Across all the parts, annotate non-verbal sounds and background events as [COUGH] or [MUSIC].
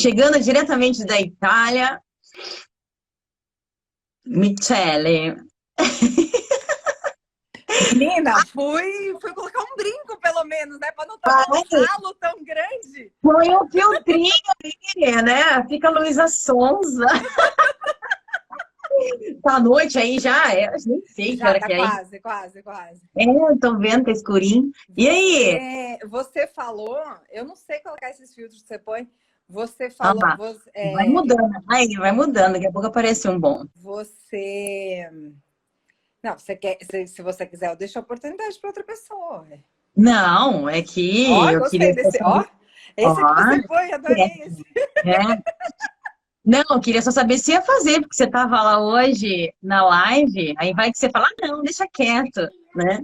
chegando diretamente da Itália, Michele. [LAUGHS] Menina, fui, fui colocar um brinco, pelo menos, né? Para não tomar um ralo tão grande. Põe um filtrinho aí, né? Fica Luísa Sonza. [LAUGHS] tá noite aí já? É, nem sei que hora tá que é. Quase, quase, quase. É, tô vendo, tá escurinho. E aí? É, você falou, eu não sei colocar esses filtros que você põe. Você falou. Ah, você, é, vai mudando, aí, vai mudando, daqui a pouco aparece um bom. Você. Não, você quer, se, se você quiser, eu deixo a oportunidade para outra pessoa. Não, é que. Ó, eu queria desse. Ó, esse ó, que você põe, adorei é, esse. É. Não, eu queria só saber se ia fazer, porque você estava lá hoje na live, aí vai que você fala, ah, não, deixa quieto, né?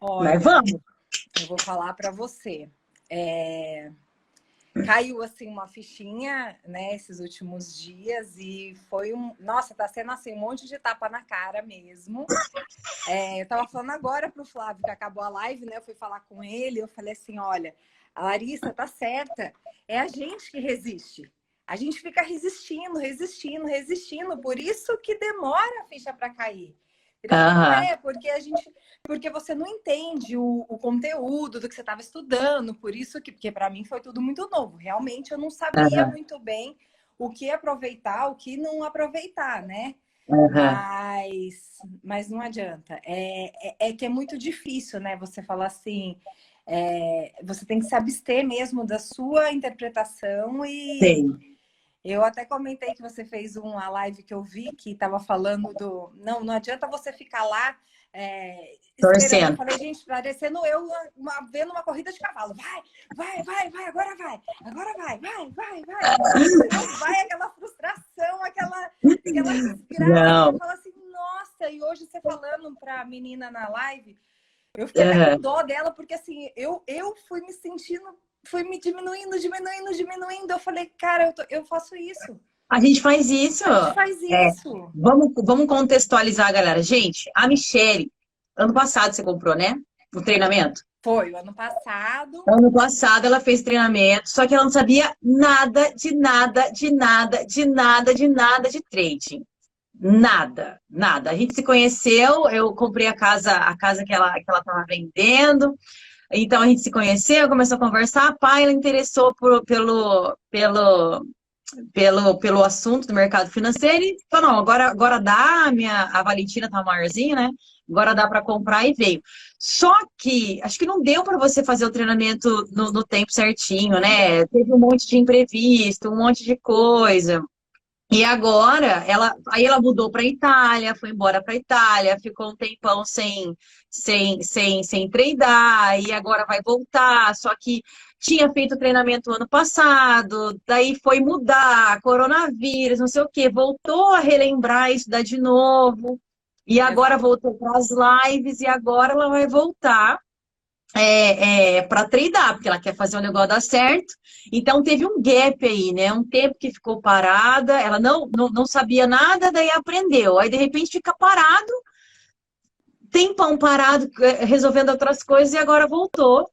Olha, Mas vamos. Eu vou falar para você. É caiu assim uma fichinha, né, esses últimos dias e foi um, nossa, tá sendo assim um monte de tapa na cara mesmo. É, eu tava falando agora pro Flávio que acabou a live, né? Eu fui falar com ele, eu falei assim, olha, a Larissa tá certa, é a gente que resiste. A gente fica resistindo, resistindo, resistindo, por isso que demora a ficha para cair. Não é, porque a gente, porque você não entende o, o conteúdo do que você estava estudando, por isso que, porque para mim foi tudo muito novo. Realmente eu não sabia uhum. muito bem o que aproveitar, o que não aproveitar, né? Uhum. Mas, mas não adianta. É, é, é, que é muito difícil, né? Você falar assim, é, você tem que se abster mesmo da sua interpretação e Sim eu até comentei que você fez uma live que eu vi que estava falando do. Não, não adianta você ficar lá. É, Torcendo. Eu falei, gente, parecendo eu uma, vendo uma corrida de cavalo. Vai, vai, vai, vai, agora vai, agora vai, vai, vai, vai. Não vai aquela frustração, aquela, aquela desgraça. Fala assim, nossa, e hoje você falando para a menina na live, eu fiquei uhum. com dó dela, porque assim, eu, eu fui me sentindo foi me diminuindo, diminuindo, diminuindo. Eu falei, cara, eu, tô, eu faço isso. A gente faz isso. A gente faz é, isso. É, vamos, vamos contextualizar, galera. Gente, a Michelle, ano passado você comprou, né? O treinamento? Foi, o ano passado. Ano passado ela fez treinamento, só que ela não sabia nada, de nada, de nada, de nada, de nada de trading. Nada, nada. A gente se conheceu, eu comprei a casa, a casa que ela que ela estava vendendo. Então a gente se conheceu, começou a conversar, a pai ela interessou por, pelo, pelo, pelo, pelo assunto do mercado financeiro e falou, não, agora, agora dá, a, minha, a Valentina tá maiorzinha, né? Agora dá para comprar e veio. Só que acho que não deu para você fazer o treinamento no, no tempo certinho, né? Teve um monte de imprevisto, um monte de coisa. E agora, ela, aí ela mudou para Itália, foi embora para Itália, ficou um tempão sem, sem, sem, sem treinar, e agora vai voltar. Só que tinha feito treinamento ano passado, daí foi mudar, coronavírus, não sei o quê, voltou a relembrar estudar de novo, e agora voltou para as lives, e agora ela vai voltar é, é, para treinar, porque ela quer fazer o negócio dar certo. Então teve um gap aí, né? Um tempo que ficou parada, ela não, não, não sabia nada, daí aprendeu. Aí de repente fica parado, tempão parado, é, resolvendo outras coisas e agora voltou.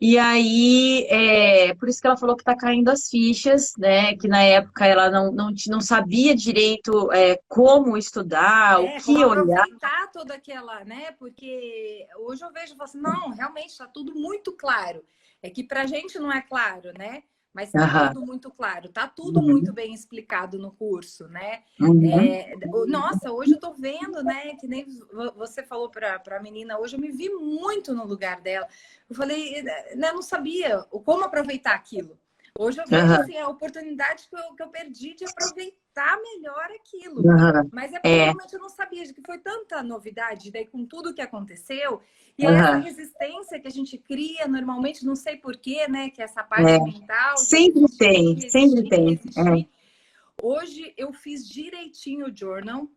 E aí, é, por isso que ela falou que está caindo as fichas, né? Que na época ela não, não, não sabia direito é, como estudar, é, o que olhar. aproveitar toda aquela, né? Porque hoje eu vejo, assim, não, realmente está tudo muito claro. É que para a gente não é claro, né? Mas está tudo muito claro, está tudo uhum. muito bem explicado no curso, né? Uhum. É, nossa, hoje eu estou vendo, né? Que nem você falou para a menina hoje, eu me vi muito no lugar dela. Eu falei, né, não sabia como aproveitar aquilo. Hoje eu vejo uhum. assim, a oportunidade que eu, que eu perdi de aproveitar melhor aquilo. Uhum. Mas é porque é. realmente eu não sabia que foi tanta novidade, daí com tudo que aconteceu. E uhum. essa resistência que a gente cria normalmente, não sei porquê, né? Que é essa parte é. mental. Sempre tem, resistir, sempre tem. É. Hoje eu fiz direitinho o journal.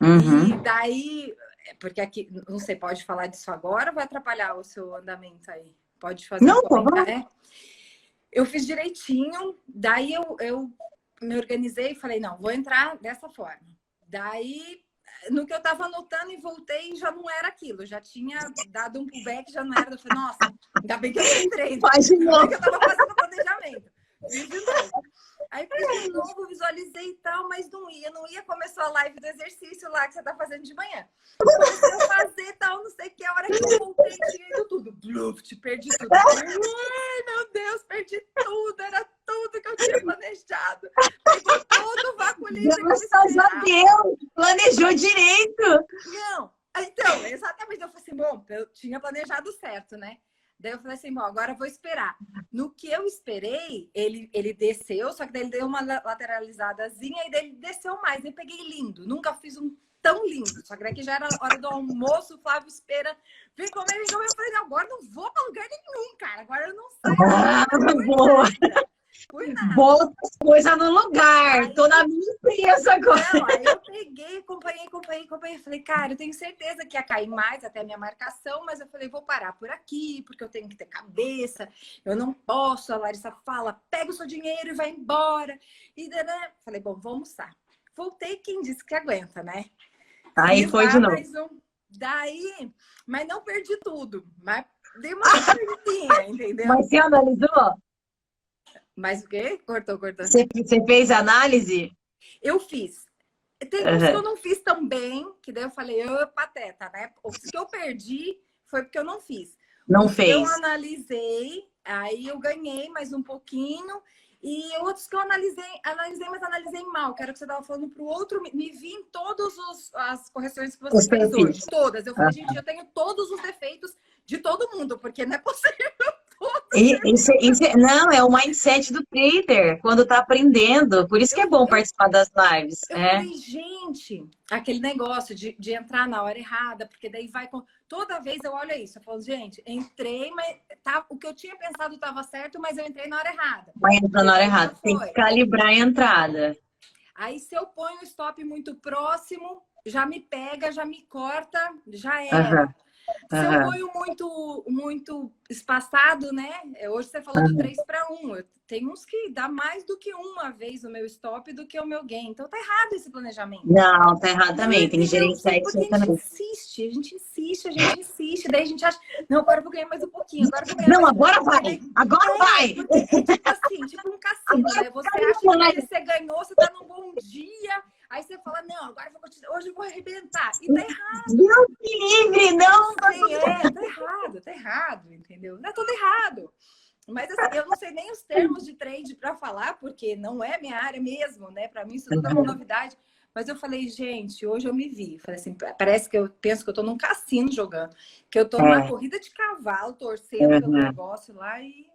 Uhum. E daí, porque aqui, não sei, pode falar disso agora ou vai atrapalhar o seu andamento aí? Pode fazer não, um comentário? Eu fiz direitinho, daí eu, eu me organizei e falei, não, vou entrar dessa forma. Daí, no que eu estava anotando e voltei, já não era aquilo, já tinha dado um pullback, já não era. Eu falei, nossa, ainda bem que eu entrei. Faz de novo. que eu estava fazendo planejamento. Fiz de novo. Aí fiz de novo, visualizei e tal, mas não ia, não ia. Começou a live do exercício lá que você tá fazendo de manhã. Comecei a fazer tal, não sei o que. A hora que eu voltei, tinha tudo. Bluff, perdi tudo. Ai, meu Deus, perdi tudo. Era tudo que eu tinha planejado. Pegou todo o a Deus, planejou direito. Não, então, exatamente. Eu falei assim, bom, eu tinha planejado certo, né? Daí eu falei assim, bom, agora eu vou esperar. No que eu esperei, ele, ele desceu, só que daí ele deu uma lateralizadazinha e daí ele desceu mais. Eu peguei lindo, nunca fiz um tão lindo. Só que daqui já era hora do almoço, o Flávio espera. Vem comer, vem comer. Eu falei, agora não vou para lugar nenhum, cara. Agora eu não saio. [LAUGHS] Ah, boa! Bota as coisas no lugar. Aí, Tô na minha empresa agora. Não, aí eu peguei, acompanhei, acompanhei, acompanhei. Falei, cara, eu tenho certeza que ia cair mais até a minha marcação, mas eu falei, vou parar por aqui, porque eu tenho que ter cabeça. Eu não posso. A Larissa fala, pega o seu dinheiro e vai embora. E né? falei, bom, vou almoçar. Voltei, quem disse que aguenta, né? Aí foi de novo. Daí, mas não perdi tudo. Mas dei uma [LAUGHS] perdidinha, entendeu? Mas você analisou? Mas o quê? Cortou, cortou. Você, você fez análise? Eu fiz. Tem uhum. que eu não fiz tão bem, que daí eu falei, eu pateta, né? Os que eu perdi foi porque eu não fiz. Não fez. Eu analisei, aí eu ganhei mais um pouquinho. E outros que eu analisei, analisei, mas analisei mal, que era o que você estava falando para o outro, me vi em todas as correções que você fez hoje. Todas. Eu falei, gente, eu tenho todos os defeitos de todo mundo, porque não é possível. Isso, isso, não, é o mindset do trader, quando tá aprendendo. Por isso que é bom participar das lives. Eu é. falei, gente, aquele negócio de, de entrar na hora errada, porque daí vai com. Toda vez eu olho isso, eu falo, gente, entrei, mas tá, o que eu tinha pensado estava certo, mas eu entrei na hora errada. Vai entrar na hora errada, tem que calibrar a entrada. Aí, se eu ponho o stop muito próximo, já me pega, já me corta, já era. Uhum. Se uhum. eu ponho muito, muito espaçado, né? É, hoje você falou uhum. do 3 para 1. Tem uns que dá mais do que uma vez o meu stop do que o meu gain. Então tá errado esse planejamento. Não, tá errado também. Tem que gerenciar isso também. A gente insiste, a gente insiste, a gente insiste. Daí a gente acha, não, agora eu vou ganhar mais um pouquinho. Agora vou ganhar não, agora vai. Agora é, vai. Porque, tipo assim, tipo um cassino, né? Você acha que você ganhou, você tá num bom dia Aí você fala, não, agora eu vou continuar, hoje eu vou arrebentar. E tá errado. Deus me livre, não. Tá Sim, é, tá errado, tá errado, entendeu? Não é tudo errado. Mas assim, eu não sei nem os termos de trade para falar, porque não é minha área mesmo, né? Para mim isso tudo é uma novidade. Mas eu falei, gente, hoje eu me vi. Falei assim, parece que eu penso que eu tô num cassino jogando, que eu tô numa é. corrida de cavalo, torcendo uhum. pelo negócio lá e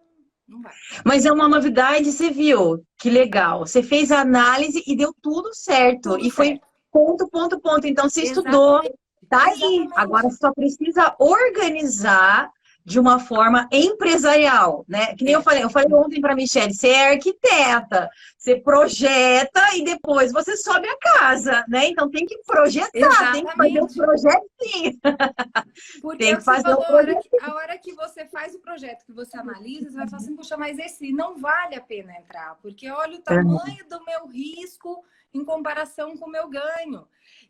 mas é uma novidade, você viu? Que legal. Você fez a análise e deu tudo certo. Tudo e foi certo. ponto, ponto, ponto. Então você Exatamente. estudou. Tá aí. Exatamente. Agora só precisa organizar de uma forma empresarial, né? Que nem eu falei, eu falei ontem para Michelle, você é arquiteta, você projeta e depois você sobe a casa, né? Então tem que projetar, Exatamente. tem que fazer um projetinho. [LAUGHS] Porque tem que fazer falou, um projeto. A hora, que, a hora que você faz o projeto, que você analisa, você vai falar assim, puxa, mas esse não vale a pena entrar, porque olha o tamanho do meu risco em comparação com o meu ganho.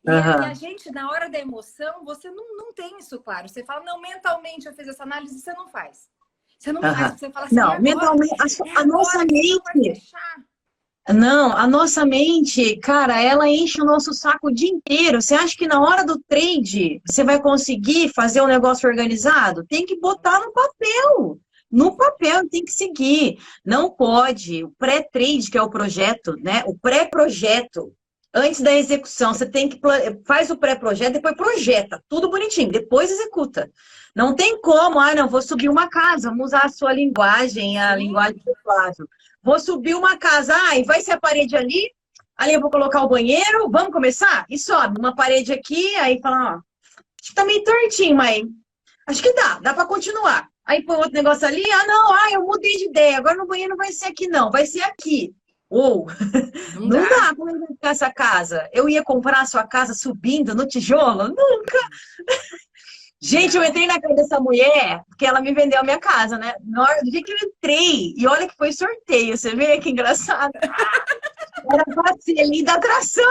E uhum. a gente, na hora da emoção, você não, não tem isso claro. Você fala, não, mentalmente eu fiz essa análise, você não faz. Você não uhum. faz, você fala assim, não, mentalmente, a, a é nossa mente. Não, a nossa mente, cara, ela enche o nosso saco o dia inteiro. Você acha que na hora do trade você vai conseguir fazer um negócio organizado? Tem que botar no papel. No papel tem que seguir. Não pode. O pré-trade, que é o projeto, né? O pré-projeto, antes da execução. Você tem que faz o pré-projeto, depois projeta, tudo bonitinho, depois executa. Não tem como, ah, não, vou subir uma casa, vamos usar a sua linguagem, a Sim. linguagem do Flávio. Vou subir uma casa, ah, e vai ser a parede ali, ali eu vou colocar o banheiro, vamos começar? E sobe uma parede aqui, aí fala, ó, acho que tá meio tortinho, mas acho que dá, dá para continuar. Aí põe outro negócio ali, ah, não, ah, eu mudei de ideia, agora no banheiro não vai ser aqui, não, vai ser aqui. Ou, não, [LAUGHS] não dá, dá eu ficar essa casa. Eu ia comprar a sua casa subindo no tijolo? Nunca! [LAUGHS] Gente, eu entrei na casa dessa mulher, porque ela me vendeu a minha casa, né? No dia que eu entrei, e olha que foi sorteio, você vê que engraçado. [LAUGHS] Era pra ser linda atração.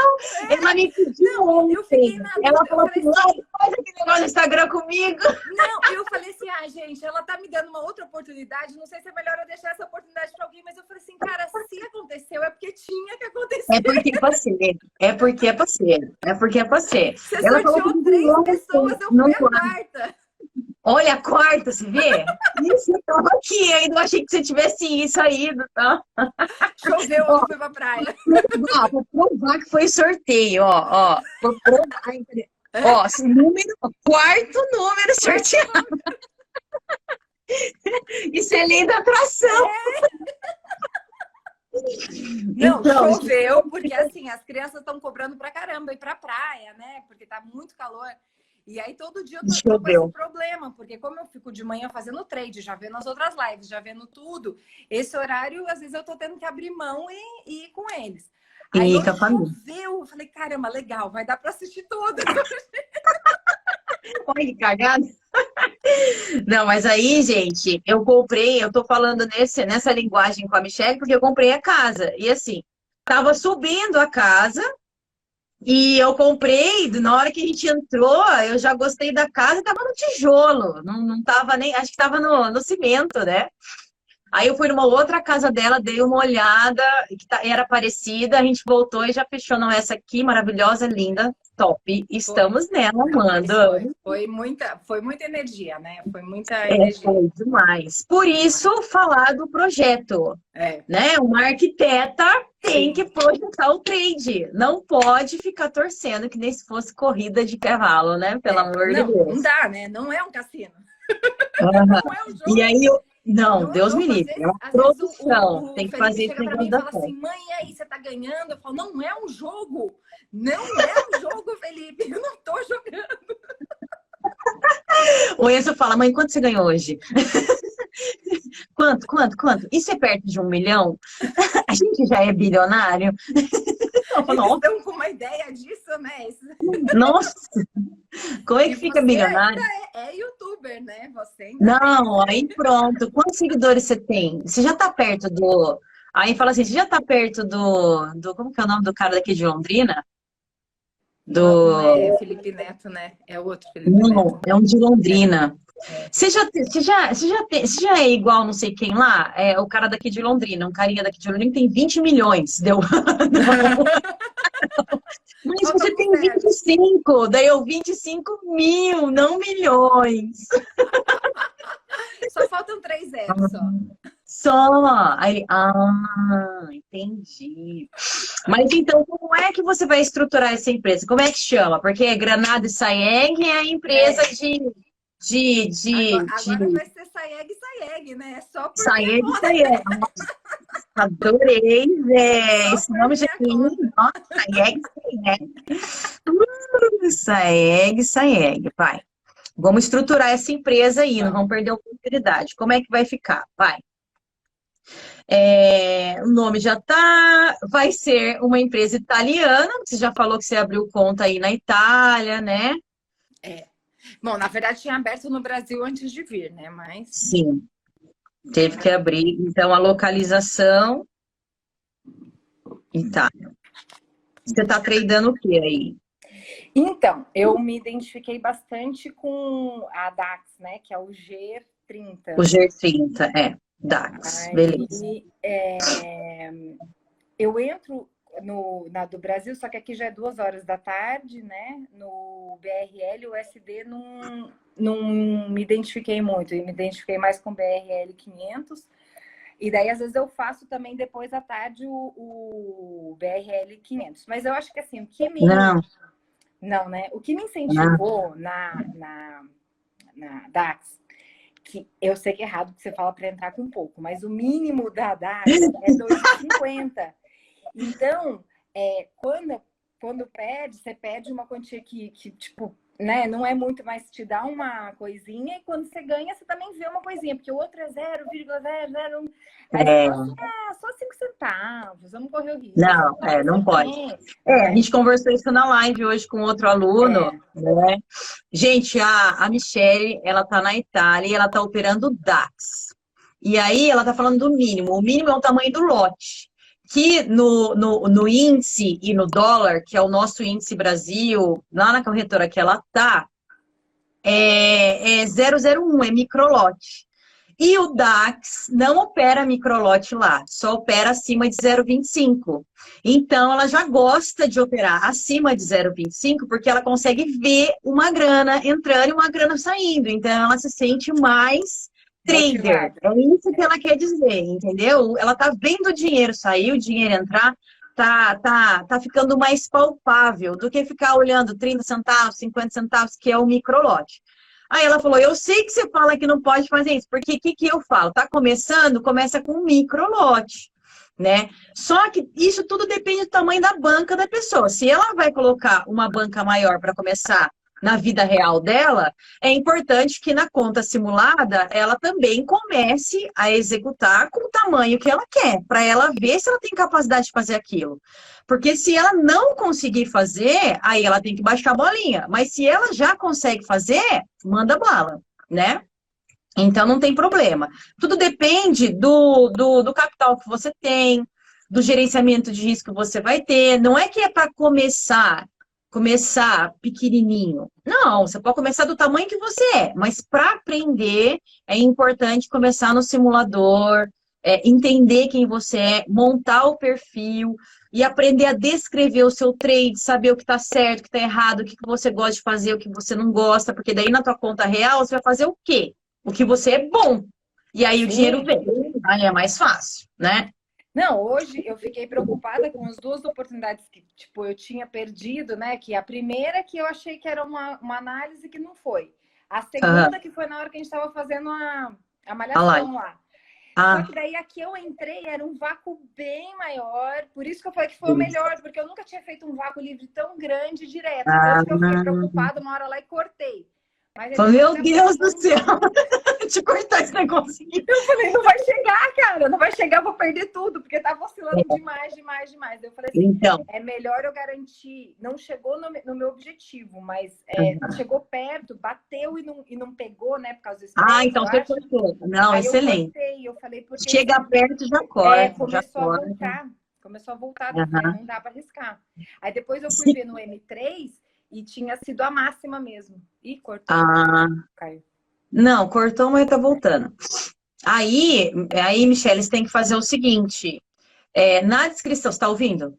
É. Ela me pediu ontem. Ela falou assim, assim, faz aquele negócio no Instagram comigo. Não, eu falei assim, ah, gente, ela tá me dando uma outra oportunidade. Não sei se é melhor eu deixar essa oportunidade pra alguém, mas eu falei assim, cara, se aconteceu, é porque tinha que acontecer. É porque é pra ser. É porque é pra ser. É porque é pra ser. Você ela sorteou três pessoas, eu fui a quarta. Olha a quarta, você vê? Isso, eu tava aqui, ainda achei que você tivesse saído, tá? Choveu, eu fui pra praia. Ah, vou provar que foi sorteio, ó, ó. Vou provar. Ó, número, quarto número sorteado. Isso é lei da atração. É. Não, então, choveu, porque assim, as crianças estão cobrando pra caramba ir pra praia, né? Porque tá muito calor. E aí todo dia eu tô, com esse problema, porque como eu fico de manhã fazendo trade, já vendo as outras lives, já vendo tudo, esse horário, às vezes eu tô tendo que abrir mão e, e ir com eles. Aí Eita, eu choveu, eu falei, caramba, legal, vai dar para assistir tudo. [LAUGHS] Olha que cagada. Não, mas aí, gente, eu comprei, eu tô falando nesse, nessa linguagem com a Michelle, porque eu comprei a casa. E assim, tava subindo a casa, e eu comprei, na hora que a gente entrou, eu já gostei da casa, estava no tijolo, não, não tava nem, acho que estava no, no cimento, né? Aí eu fui numa outra casa dela, dei uma olhada, que tá, era parecida, a gente voltou e já fechou, não, essa aqui, maravilhosa, linda, top. Estamos foi. nela, amando. Foi, foi, muita, foi muita energia, né? Foi muita é, energia. Foi demais. Por isso, falar do projeto. É. Né? Uma arquiteta tem que projetar o trade. Não pode ficar torcendo que nem se fosse corrida de cavalo, né? Pelo é. amor não, de Deus. Não dá, né? Não é um cassino. Uhum. não é um jogo. E aí eu... Não, não, Deus me livre. É uma produção. O, o, tem que fazer isso em fala assim, mãe, e aí, você tá ganhando? Eu falo, não é um jogo. Não é um jogo, Felipe. Eu não tô jogando. O Enzo fala, mãe, quanto você ganhou hoje? [LAUGHS] quanto, quanto, quanto? Isso é perto de um milhão? [LAUGHS] A gente já é bilionário? Eles estão com uma ideia disso, né? [LAUGHS] Nossa! Como é que e fica bilionário? É, é, youtuber, né? Você Não, é aí pronto. Quantos seguidores você tem? Você já tá perto do. Aí fala assim, você já tá perto do. do como que é o nome do cara daqui de Londrina? Do... Não, é Felipe Neto, né? É outro Felipe Não, Neto. é um de Londrina. Você já, você, já, você, já tem, você já é igual não sei quem lá? É o cara daqui de Londrina, um carinha daqui de Londrina tem 20 milhões. Deu. [LAUGHS] Mas você tem 25, daí eu 25 mil, não milhões. [LAUGHS] Só faltam três zeros só. Só. Aí, ah, entendi. Mas então, como é que você vai estruturar essa empresa? Como é que chama? Porque Granada e Saeg é a empresa é. de. De, de, agora, de... agora vai ser Saeg e Saeg, né? Só por Saeg e Saeg. [LAUGHS] Adorei, velho. Esse nome já tem. Nossa, Saeg e Saeg. [LAUGHS] Saeg, Saeg, vai. Vamos estruturar essa empresa aí, não vamos perder a oportunidade. Como é que vai ficar? Vai. É, o nome já tá, vai ser uma empresa italiana. Você já falou que você abriu conta aí na Itália, né? É. Bom, na verdade tinha aberto no Brasil antes de vir, né? Mas sim, teve que abrir. Então a localização Itália. Você está tradando o que aí? Então, eu me identifiquei bastante com a DAX, né? Que é o G30. O G30, é. DAX, Aí, beleza. É, eu entro no, na do Brasil, só que aqui já é duas horas da tarde, né? No BRL, o SD não, não me identifiquei muito, eu me identifiquei mais com o BRL 500. E daí, às vezes, eu faço também depois à tarde o, o BRL 500. Mas eu acho que assim, o que me. Não. Não, né? O que me incentivou na, na, na DAX que eu sei que é errado que você fala para entrar com pouco, mas o mínimo da DAX é 2,50. Então, é, quando, quando pede, você pede uma quantia que, que, tipo, né, não é muito, mas te dá uma coisinha, e quando você ganha, você também vê uma coisinha, porque o outro é 0,001. É. Ah, só 5 centavos, vamos correr o risco. Não, é, não pode. É, a gente conversou isso na live hoje com outro aluno, é. né? Gente, a, a Michelle, ela tá na Itália e ela tá operando DAX. E aí ela tá falando do mínimo. O mínimo é o tamanho do lote. Que no, no, no, índice e no dólar, que é o nosso índice Brasil, lá na corretora que ela tá, é, é 001, é microlote. E o DAX não opera microlote lá, só opera acima de 0,25. Então, ela já gosta de operar acima de 0,25 porque ela consegue ver uma grana entrando e uma grana saindo. Então, ela se sente mais trader. É isso que ela quer dizer, entendeu? Ela tá vendo o dinheiro sair, o dinheiro entrar, tá, tá, tá ficando mais palpável do que ficar olhando 30 centavos, 50 centavos, que é o microlote. Aí ela falou: Eu sei que você fala que não pode fazer isso, porque o que, que eu falo? Tá começando, começa com um microlote. Né? Só que isso tudo depende do tamanho da banca da pessoa. Se ela vai colocar uma banca maior para começar na vida real dela, é importante que na conta simulada ela também comece a executar com o tamanho que ela quer, para ela ver se ela tem capacidade de fazer aquilo. Porque se ela não conseguir fazer, aí ela tem que baixar a bolinha. Mas se ela já consegue fazer, manda bala, né? Então não tem problema. Tudo depende do, do, do capital que você tem, do gerenciamento de risco que você vai ter. Não é que é para começar começar pequenininho. Não, você pode começar do tamanho que você é, mas para aprender é importante começar no simulador, é, entender quem você é, montar o perfil e aprender a descrever o seu trade, saber o que está certo, o que está errado, o que você gosta de fazer, o que você não gosta, porque daí na tua conta real você vai fazer o quê? O que você é bom. E aí Sim. o dinheiro vem. Aí é mais fácil, né? Não, hoje eu fiquei preocupada com as duas oportunidades que, tipo, eu tinha perdido, né? Que a primeira que eu achei que era uma, uma análise que não foi. A segunda uhum. que foi na hora que a gente estava fazendo a, a malhação lá. Ah. Só que daí aqui eu entrei, era um vácuo bem maior, por isso que eu falei que foi o melhor, porque eu nunca tinha feito um vácuo livre tão grande direto. Ah. Eu fiquei preocupada uma hora lá e cortei. Meu Deus do [LAUGHS] céu! [LAUGHS] Te cortar esse negócio aqui. Eu falei, não vai chegar, cara, não vai chegar, vou perder tudo, porque tá oscilando é. demais, demais, demais. Eu falei assim, então. é melhor eu garantir, não chegou no, no meu objetivo, mas é, uhum. chegou perto, bateu e não, e não pegou, né, por causa do estresse, Ah, então você cortou. Não, Aí excelente. Eu cortei, eu falei, porque Chega assim, perto, já corta. É, começou já a voltar, começou a voltar, uhum. não dá para arriscar. Aí depois eu fui ver no M3 e tinha sido a máxima mesmo. E cortou. Ah. Caiu. Não, cortou, mas tá voltando. Aí, aí, Michelle, você tem que fazer o seguinte. É, na descrição, você tá ouvindo?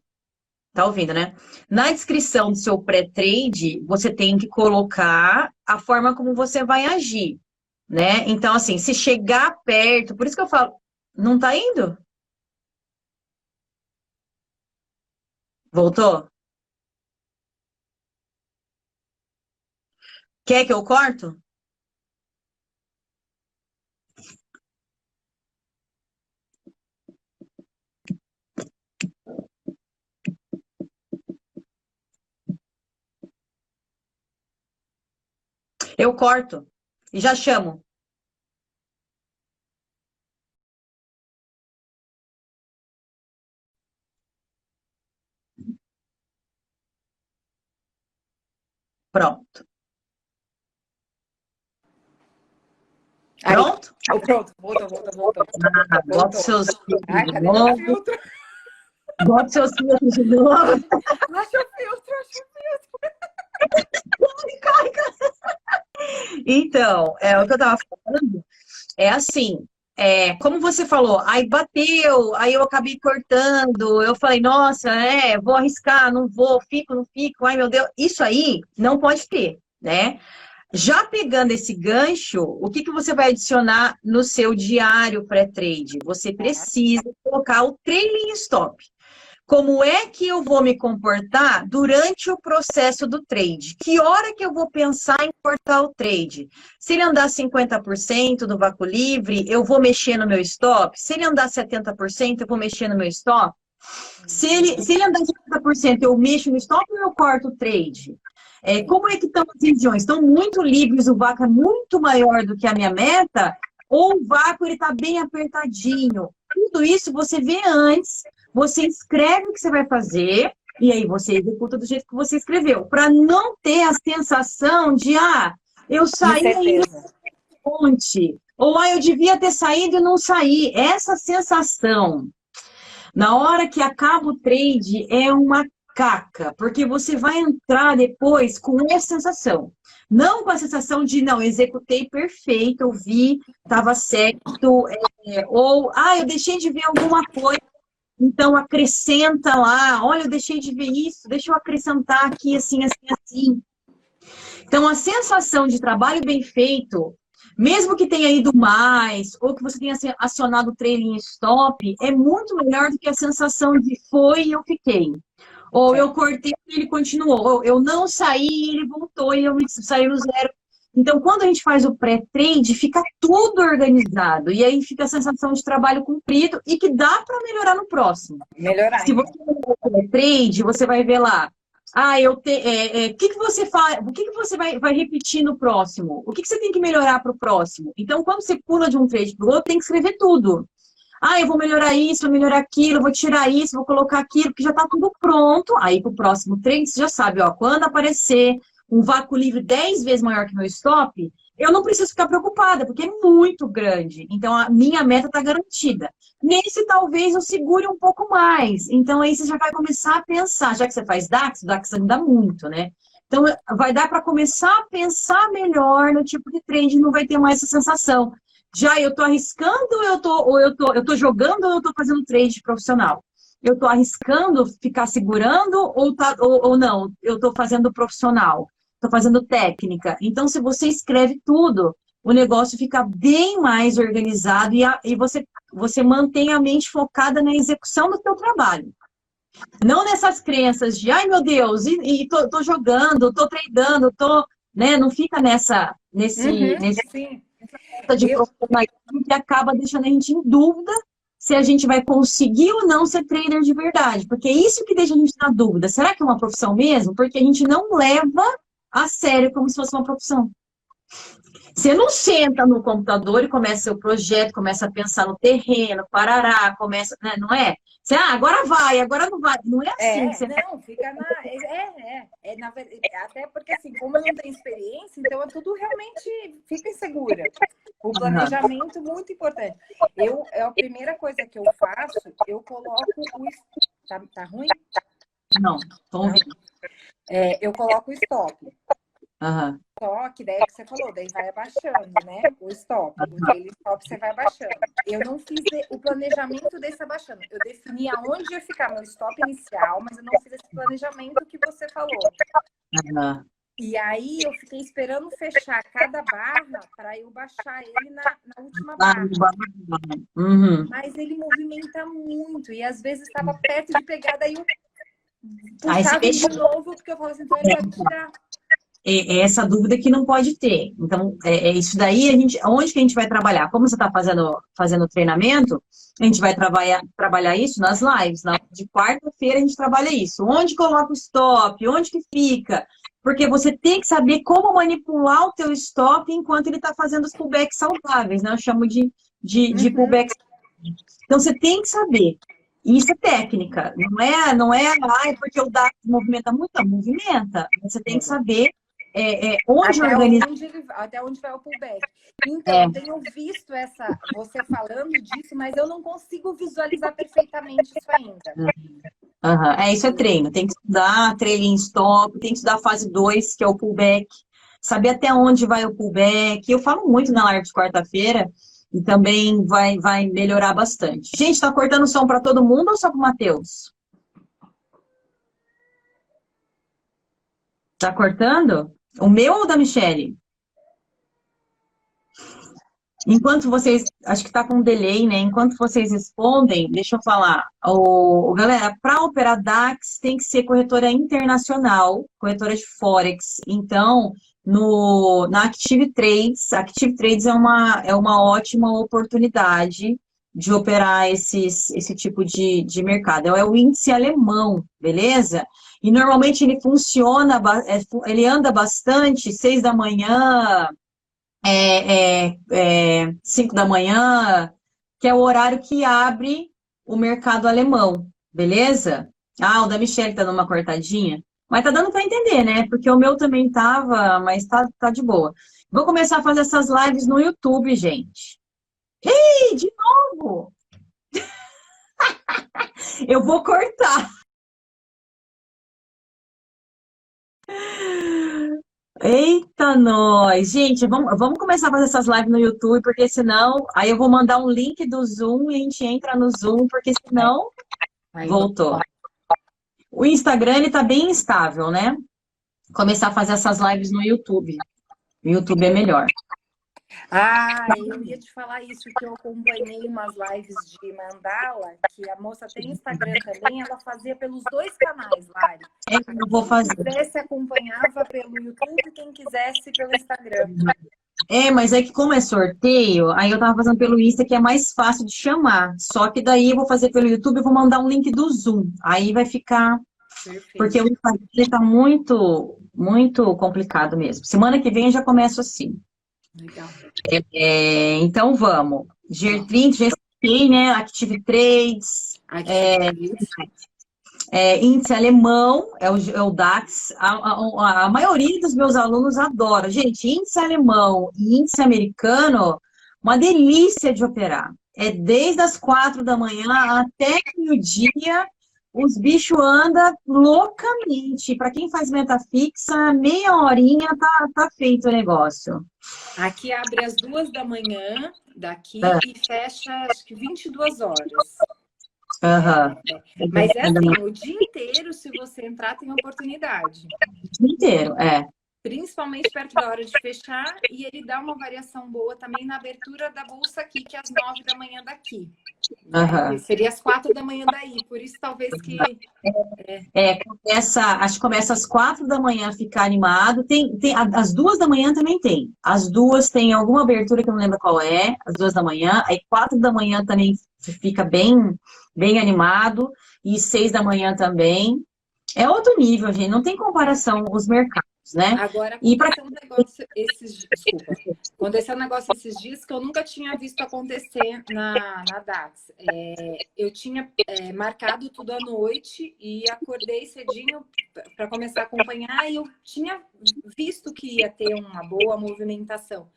Tá ouvindo, né? Na descrição do seu pré-trade, você tem que colocar a forma como você vai agir, né? Então, assim, se chegar perto, por isso que eu falo, não tá indo? Voltou? Quer que eu corto? Eu corto e já chamo. Pronto. Pronto? Aí, pronto, volta, volta, volta. Ah, bota seus filtros de novo. Bota seus filtros de novo. Acha o filtro, acha o filtro. Corre, corre, Então, é, o que eu tava falando é assim, é, como você falou, aí bateu, aí eu acabei cortando, eu falei, nossa, é, vou arriscar, não vou, fico, não fico, ai meu Deus, isso aí não pode ter, né? Já pegando esse gancho, o que, que você vai adicionar no seu diário pré-trade? Você precisa colocar o trailing stop. Como é que eu vou me comportar durante o processo do trade? Que hora que eu vou pensar em cortar o trade? Se ele andar 50% do vácuo livre, eu vou mexer no meu stop? Se ele andar 70%, eu vou mexer no meu stop? Se ele, se ele andar 50%, eu mexo no stop ou eu corto o trade? É, como é que estão as regiões? Estão muito livres, o vácuo é muito maior do que a minha meta, ou o vácuo está bem apertadinho? Tudo isso você vê antes, você escreve o que você vai fazer, e aí você executa do jeito que você escreveu, para não ter a sensação de, ah, eu saí fonte, ou ah, eu devia ter saído e não saí. Essa sensação Na hora que acaba o trade, é uma caca, porque você vai entrar depois com essa sensação. Não com a sensação de, não, executei perfeito, eu vi, estava certo, é, ou, ah, eu deixei de ver alguma coisa, então acrescenta lá, olha, eu deixei de ver isso, deixa eu acrescentar aqui, assim, assim, assim. Então, a sensação de trabalho bem feito, mesmo que tenha ido mais, ou que você tenha acionado o trailing stop, é muito melhor do que a sensação de foi e eu fiquei. Ou eu cortei e ele continuou. Ou eu não saí e ele voltou e eu saí no zero. Então, quando a gente faz o pré-trade, fica tudo organizado. E aí fica a sensação de trabalho cumprido e que dá para melhorar no próximo. Melhorar. Se você for pré-trade, você vai ver lá. Ah, eu te, é, é, que, que você faz? O que, que você vai, vai repetir no próximo? O que, que você tem que melhorar para o próximo? Então, quando você pula de um trade para o outro, tem que escrever tudo. Ah, eu vou melhorar isso, vou melhorar aquilo, vou tirar isso, vou colocar aquilo, porque já está tudo pronto. Aí, para o próximo treino, você já sabe, ó, quando aparecer um vácuo livre 10 vezes maior que meu stop, eu não preciso ficar preocupada, porque é muito grande. Então, a minha meta está garantida. Nesse, talvez, eu segure um pouco mais. Então, aí você já vai começar a pensar, já que você faz DAX, o DAX ainda muito, né? Então, vai dar para começar a pensar melhor no tipo de trade, não vai ter mais essa sensação já eu tô arriscando ou eu tô, ou eu tô, eu tô jogando ou eu tô fazendo trade profissional? Eu tô arriscando ficar segurando ou, tá, ou, ou não? Eu tô fazendo profissional, tô fazendo técnica. Então, se você escreve tudo, o negócio fica bem mais organizado e, a, e você, você mantém a mente focada na execução do seu trabalho. Não nessas crenças de, ai meu Deus, e, e tô, tô, jogando, tô tradando, tô, né? Não fica nessa, nesse, uhum, nesse, sim de eu... profissionalismo que acaba deixando a gente em dúvida se a gente vai conseguir ou não ser trader de verdade. Porque é isso que deixa a gente na dúvida. Será que é uma profissão mesmo? Porque a gente não leva a sério como se fosse uma profissão. Você não senta no computador e começa seu projeto, começa a pensar no terreno, parará, começa, né? não é? Você, ah, agora vai, agora não vai. Não é assim. É, você... Não, fica na. É, é, é, na Até porque, assim, como eu não tenho experiência, então é tudo realmente fica insegura. O planejamento muito importante. Eu, é a primeira coisa que eu faço, eu coloco o. Tá, tá ruim? Não, tô ouvindo. É, eu coloco o stop. Uhum. Só que daí é que você falou, daí vai abaixando, né? O stop. O daily stop você vai abaixando. Eu não fiz o planejamento desse abaixando. Eu defini aonde ia ficar meu stop inicial, mas eu não fiz esse planejamento que você falou. Uhum. E aí eu fiquei esperando fechar cada barra para eu baixar ele na, na última barra. Uhum. Mas ele movimenta muito e às vezes estava perto de pegar, daí eu puxava de novo, porque eu falei assim, então ele vai tirar é, é essa dúvida que não pode ter. Então, é, é, isso daí, a gente, onde que a gente vai trabalhar? Como você está fazendo, fazendo treinamento, a gente vai trabalhar, trabalhar isso nas lives. Na, de quarta-feira a gente trabalha isso. Onde coloca o stop? Onde que fica? Porque você tem que saber como manipular o teu stop enquanto ele está fazendo os pullbacks saudáveis, né? Eu chamo de, de, de uhum. pullbacks. Então, você tem que saber. Isso é técnica, não é, não é, ah, porque o DAX movimenta muito, movimenta. Você tem que saber é, é, onde até organiza... Onde ele, até onde vai o pullback. Então, é. eu tenho visto essa, você falando disso, mas eu não consigo visualizar perfeitamente isso ainda. Uhum. É, isso é treino. Tem que estudar trailing stop, tem que estudar a fase 2, que é o pullback. Saber até onde vai o pullback. Eu falo muito na live de quarta-feira e também vai, vai melhorar bastante. Gente, está cortando som para todo mundo ou só para o Matheus? Tá cortando? O meu ou da Michelle? Enquanto vocês, acho que está com um delay, né? Enquanto vocês respondem, deixa eu falar. O, galera, para operar DAX tem que ser corretora internacional, corretora de Forex. Então, no, na Active Trades, Active Trades é uma, é uma ótima oportunidade de operar esses, esse tipo de, de mercado. É o índice alemão, beleza? E normalmente ele funciona, é, ele anda bastante, seis da manhã, é, é, é, cinco da manhã, que é o horário que abre o mercado alemão, beleza? Ah, o da Michelle tá numa cortadinha. Mas tá dando para entender, né? Porque o meu também tava, mas tá, tá de boa. Vou começar a fazer essas lives no YouTube, gente. Ei, de novo! [LAUGHS] Eu vou cortar. Eita, nós! Gente, vamos, vamos começar a fazer essas lives no YouTube, porque senão. Aí eu vou mandar um link do Zoom e a gente entra no Zoom, porque senão. Voltou. O Instagram, ele tá bem instável, né? Começar a fazer essas lives no YouTube. O YouTube é melhor. Ah, eu ia te falar isso, que eu acompanhei umas lives de Mandala, que a moça tem Instagram também, ela fazia pelos dois canais, Lari. É, eu vou fazer. Quem quisesse acompanhava pelo YouTube, quem quisesse pelo Instagram. É, mas é que como é sorteio, aí eu tava fazendo pelo Insta, que é mais fácil de chamar. Só que daí eu vou fazer pelo YouTube e vou mandar um link do Zoom. Aí vai ficar... Perfeito. Porque o Instagram tá muito, muito complicado mesmo. Semana que vem eu já começo assim. Legal. É, então vamos. G30, já expliquei, né? Active Trades. Active é, é, índice alemão, é o, é o DAX. A, a, a, maioria dos meus alunos adora. Gente, índice alemão e índice americano, uma delícia de operar. É desde as quatro da manhã até o dia os bichos andam loucamente. Para quem faz meta fixa, meia horinha tá, tá feito o negócio. Aqui abre às duas da manhã daqui é. e fecha acho que 22 horas. Uhum. Mas é assim, o dia inteiro, se você entrar, tem oportunidade. O dia inteiro, é principalmente perto da hora de fechar, e ele dá uma variação boa também na abertura da bolsa aqui, que é às nove da manhã daqui. Uhum. Seria às quatro da manhã daí, por isso talvez que. É, é começa, acho que começa às quatro da manhã a ficar animado. Tem, tem, às duas da manhã também tem. As duas tem alguma abertura que eu não lembro qual é, às duas da manhã. Aí quatro da manhã também fica bem, bem animado, e seis da manhã também. É outro nível, gente, não tem comparação os mercados né? Agora, e pra... um negócio esses desculpa, aconteceu um negócio esses dias que eu nunca tinha visto acontecer na, na DAX. É, eu tinha é, marcado tudo à noite e acordei cedinho para começar a acompanhar e eu tinha visto que ia ter uma boa movimentação.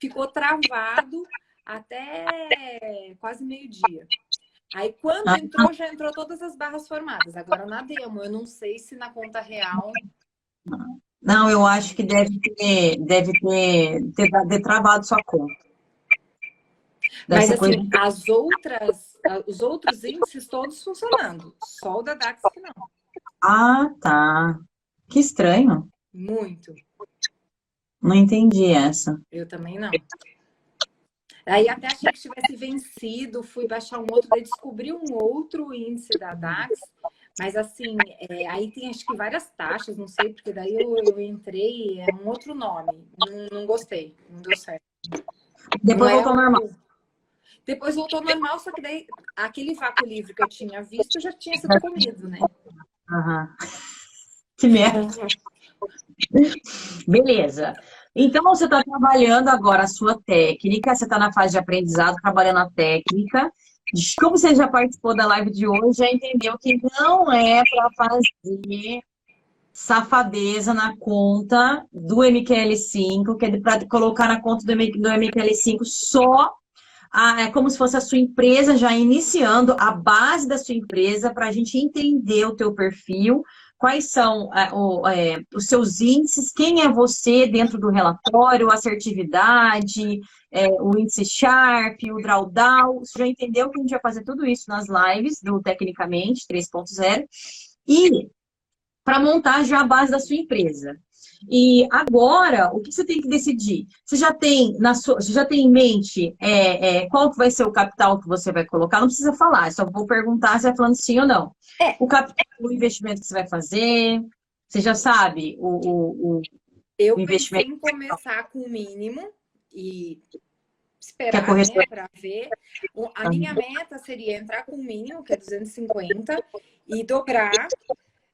Ficou travado até quase meio-dia. Aí quando ah. entrou, já entrou todas as barras formadas. Agora na demo, eu não sei se na conta real não, eu acho que deve ter, deve ter, ter, ter travado sua conta. Mas assim, coisa... as outras, os outros índices todos funcionando. Só o da DAX que não. Ah, tá. Que estranho. Muito. Não entendi essa. Eu também não. Aí até achei que tivesse vencido, fui baixar um outro, daí descobri um outro índice da DAX mas assim, é, aí tem acho que várias taxas, não sei, porque daí eu, eu entrei, é um outro nome. Não, não gostei, não deu certo. Depois não voltou é normal. Depois voltou normal, só que daí aquele vácuo livre que eu tinha visto já tinha sido comido, né? Uhum. Que merda. Beleza. Então, você está trabalhando agora a sua técnica, você está na fase de aprendizado, trabalhando a técnica. Como você já participou da live de hoje, já entendeu que não é para fazer safadeza na conta do MQL5, que é para colocar na conta do MQL5 só a, é como se fosse a sua empresa já iniciando a base da sua empresa para a gente entender o teu perfil, quais são é, o, é, os seus índices, quem é você dentro do relatório, assertividade, é, o índice Sharp, o drawdown. Você já entendeu que a gente vai fazer tudo isso nas lives do Tecnicamente 3.0 e para montar já a base da sua empresa. E agora, o que você tem que decidir? Você já tem na sua, você já tem em mente é, é, qual que vai ser o capital que você vai colocar? Não precisa falar, só vou perguntar se vai falando sim ou não. É. O capital, o investimento que você vai fazer, você já sabe o, o, o Eu o investimento. em começar com o mínimo e esperar né, para ver. A minha meta seria entrar com o mínimo, que é 250, e dobrar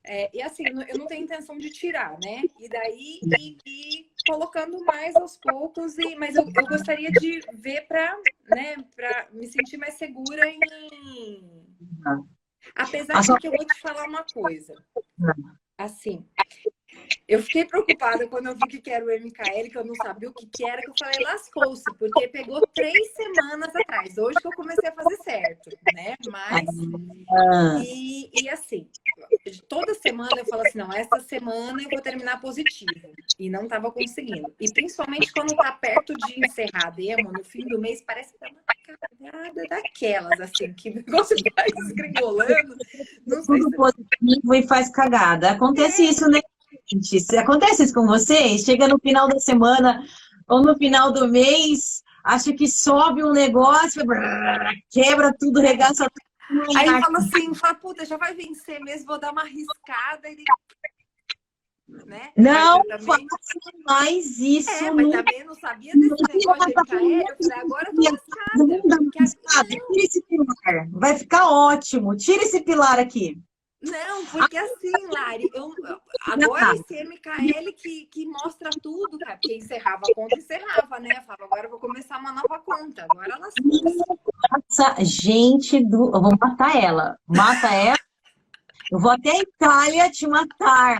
é, e assim, eu não tenho intenção de tirar, né? E daí ir, ir colocando mais aos poucos, e, mas eu, eu gostaria de ver para né, me sentir mais segura em. Apesar de que eu vou te falar uma coisa. Assim, Eu fiquei preocupada quando eu vi que era o MKL, que eu não sabia o que, que era, que eu falei, lascou-se, porque pegou três semanas atrás. Hoje que eu comecei a fazer certo, né? Mas. Ah. E, e assim, toda semana eu falo assim: não, essa semana eu vou terminar positivo. E não estava conseguindo. E principalmente quando tá perto de encerrar a demo, no fim do mês, parece que é uma cagada daquelas, assim, que [LAUGHS] o negócio vai desgringolando. Não Tudo se... positivo e faz cagada. Acontece é. isso, né? Se acontece isso com vocês, chega no final da semana ou no final do mês, acha que sobe um negócio, quebra tudo, regaça tudo. Aí fala assim, fala, puta, já vai vencer mesmo, vou dar uma arriscada e né? Não faça mais isso. É, mas também não sabia desse negócio de falei, agora eu tô lascada. Tira esse pilar. Vai ficar ótimo. Tira esse pilar aqui. Não, porque assim, Lari, eu, agora esse MKL que, que mostra tudo, cara, porque encerrava a conta, encerrava, né? Eu falava, agora eu vou começar uma nova conta. Agora ela Nossa, gente do. Eu vou matar ela. Mata ela. Eu vou até a Itália te matar.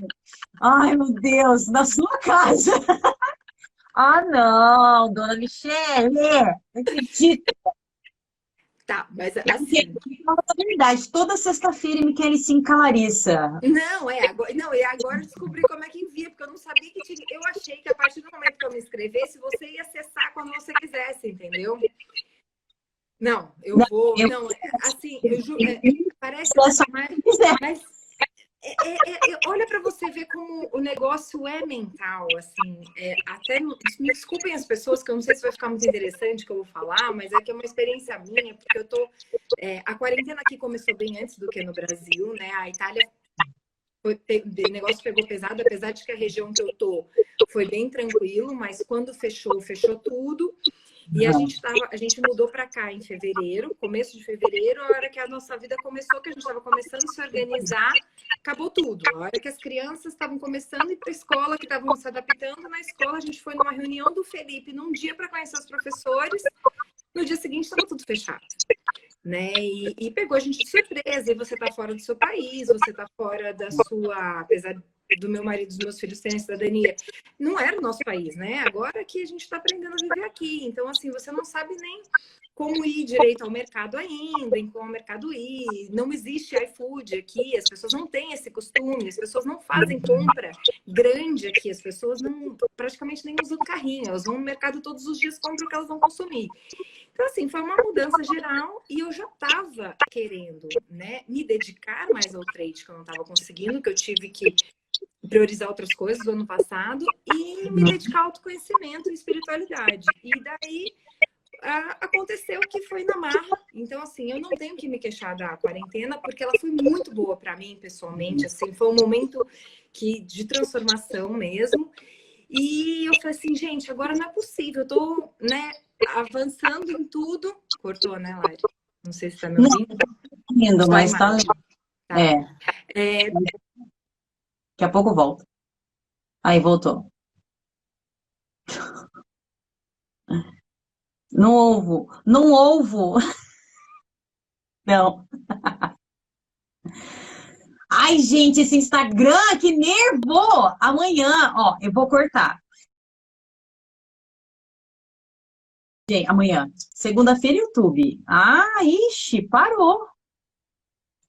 Ai, meu Deus, na sua casa. [LAUGHS] Ah, não, dona Michele, não acredito. Tá, mas assim. É verdade, toda sexta-feira me querem sim com a Larissa. Não, é, agora, não, e agora descobri como é que envia, porque eu não sabia que tinha. Eu achei que a partir do momento que eu me inscrevesse, você ia acessar quando você quisesse, entendeu? Não, eu não, vou. Eu, não, é, assim, eu juro. É, parece que mais, mas é, é, é, é, olha para você ver como o negócio é mental, assim, é, até me desculpem as pessoas que eu não sei se vai ficar muito interessante que eu vou falar, mas é que é uma experiência minha, porque eu tô é, a quarentena aqui começou bem antes do que no Brasil, né? A Itália o negócio pegou pesado, apesar de que a região que eu tô foi bem tranquilo, mas quando fechou, fechou tudo. E a gente, tava, a gente mudou para cá em fevereiro, começo de fevereiro, a hora que a nossa vida começou, que a gente estava começando a se organizar, acabou tudo. A hora que as crianças estavam começando a ir para a escola, que estavam se adaptando na escola, a gente foi numa reunião do Felipe num dia para conhecer os professores. No dia seguinte estava tudo fechado. Né? E, e, pegou a gente de surpresa. E você está fora do seu país, você está fora da sua, apesar do meu marido e dos meus filhos terem cidadania, não era o nosso país, né? Agora que a gente está aprendendo a viver aqui. Então, assim, você não sabe nem como ir direito ao mercado ainda, em qual mercado ir. Não existe iFood aqui, as pessoas não têm esse costume, as pessoas não fazem compra grande aqui, as pessoas não praticamente nem usam carrinho, elas vão no mercado todos os dias compram o que elas vão consumir. Então, assim, foi uma mudança geral e eu já estava querendo né, me dedicar mais ao trade, que eu não estava conseguindo, que eu tive que priorizar outras coisas do ano passado e me dedicar ao autoconhecimento e espiritualidade. E daí aconteceu que foi na marra. Então, assim, eu não tenho que me queixar da quarentena, porque ela foi muito boa para mim, pessoalmente. Assim, foi um momento que, de transformação mesmo. E eu falei assim, gente, agora não é possível. Eu tô, né, avançando em tudo. Cortou, né, Lari? Não sei se tá me ouvindo. Não, mas tá... tá. É. é. Daqui a pouco volta. Aí, voltou. Não ovo. Não ovo. [LAUGHS] Não. [LAUGHS] Ai, gente, esse Instagram, que nervo! Amanhã, ó, eu vou cortar. Gente, amanhã. Segunda-feira, YouTube. Ah, ixi, parou.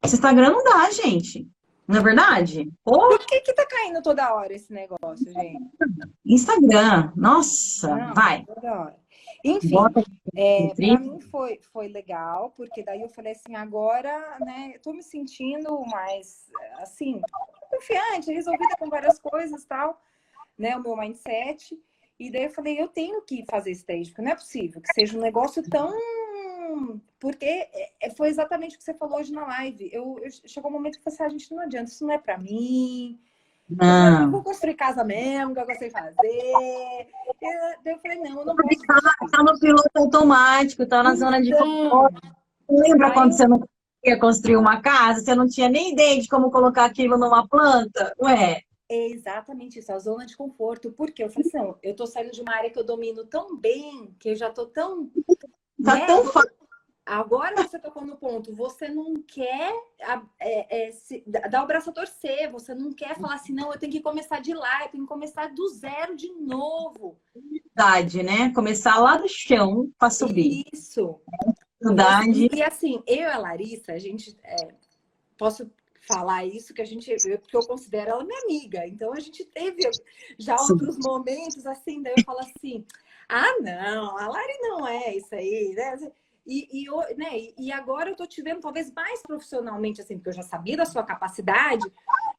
Esse Instagram não dá, gente. Não é verdade? Por que que tá caindo toda hora esse negócio, gente? Instagram. Nossa, não, vai. Enfim, é, para mim foi, foi legal, porque daí eu falei assim, agora, né, tô me sentindo mais, assim, confiante, resolvida com várias coisas tal, né, o meu mindset. E daí eu falei, eu tenho que fazer stage, porque não é possível que seja um negócio tão porque é, é, foi exatamente o que você falou hoje na live. Eu, eu chegou um momento que você, assim, ah, a gente não adianta, isso não é para mim. Não. Eu vou construir casa mesmo, que eu gostei de fazer. Eu falei, não, eu não posso. Tá no piloto automático, tá na então, zona de conforto. Lembra aí... quando você não ia construir uma casa, você não tinha nem ideia de como colocar aquilo numa planta? Ué. É exatamente isso, a zona de conforto. Porque eu falei assim, não, eu tô saindo de uma área que eu domino tão bem, que eu já tô tão. Tá né? tão fácil Agora você tocou no ponto, você não quer é, é, se, dar o braço a torcer, você não quer falar assim, não, eu tenho que começar de lá, eu tenho que começar do zero de novo. Verdade, né? Começar lá do chão para subir. Isso. Verdade. E, e, assim, eu e a Larissa, a gente é, posso falar isso que a gente, porque eu considero ela minha amiga. Então a gente teve já outros Sim. momentos assim, daí eu falo assim, ah, não, a Lari não é isso aí, né? E, e, né, e agora eu tô te vendo talvez mais profissionalmente, assim, porque eu já sabia da sua capacidade,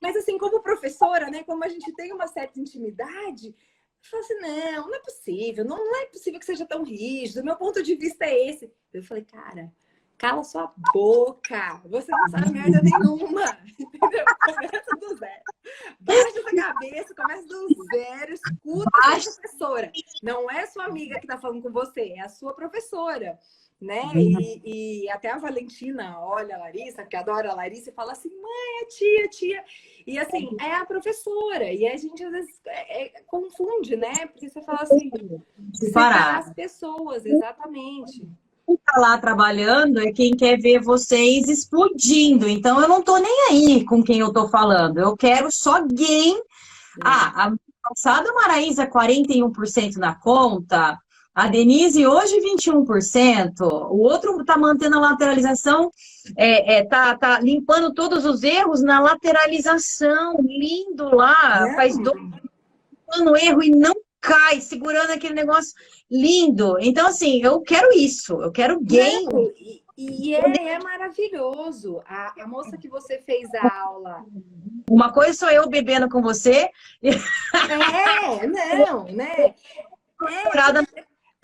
mas assim, como professora, né, como a gente tem uma certa intimidade, eu falo assim, não, não é possível, não, não é possível que seja tão rígido, meu ponto de vista é esse. Eu falei, cara, cala sua boca, você não sabe merda nenhuma, [LAUGHS] entendeu? Começa do zero. Baixa essa cabeça, começa do zero, escuta a professora. Não é sua amiga que tá falando com você, é a sua professora né? Uhum. E, e, até a Valentina olha a Larissa, que adora a Larissa, e fala assim: mãe, é tia, tia. E assim, é a professora. E a gente às vezes é, é, confunde, né? Porque você fala assim: separar as pessoas, exatamente. Quem tá lá trabalhando é quem quer ver vocês explodindo. Então eu não tô nem aí com quem eu tô falando. Eu quero só game. Ah, a passada Maraísa 41% na conta. A Denise hoje 21%, o outro está mantendo a lateralização, é, é, tá, tá limpando todos os erros na lateralização, lindo lá, é. faz dois erro e não cai, segurando aquele negócio lindo. Então, assim, eu quero isso, eu quero game. E, e é, é, maravilhoso. A, a, moça que você fez a aula. Uma coisa sou eu bebendo com você. É, não, né? [LAUGHS] É,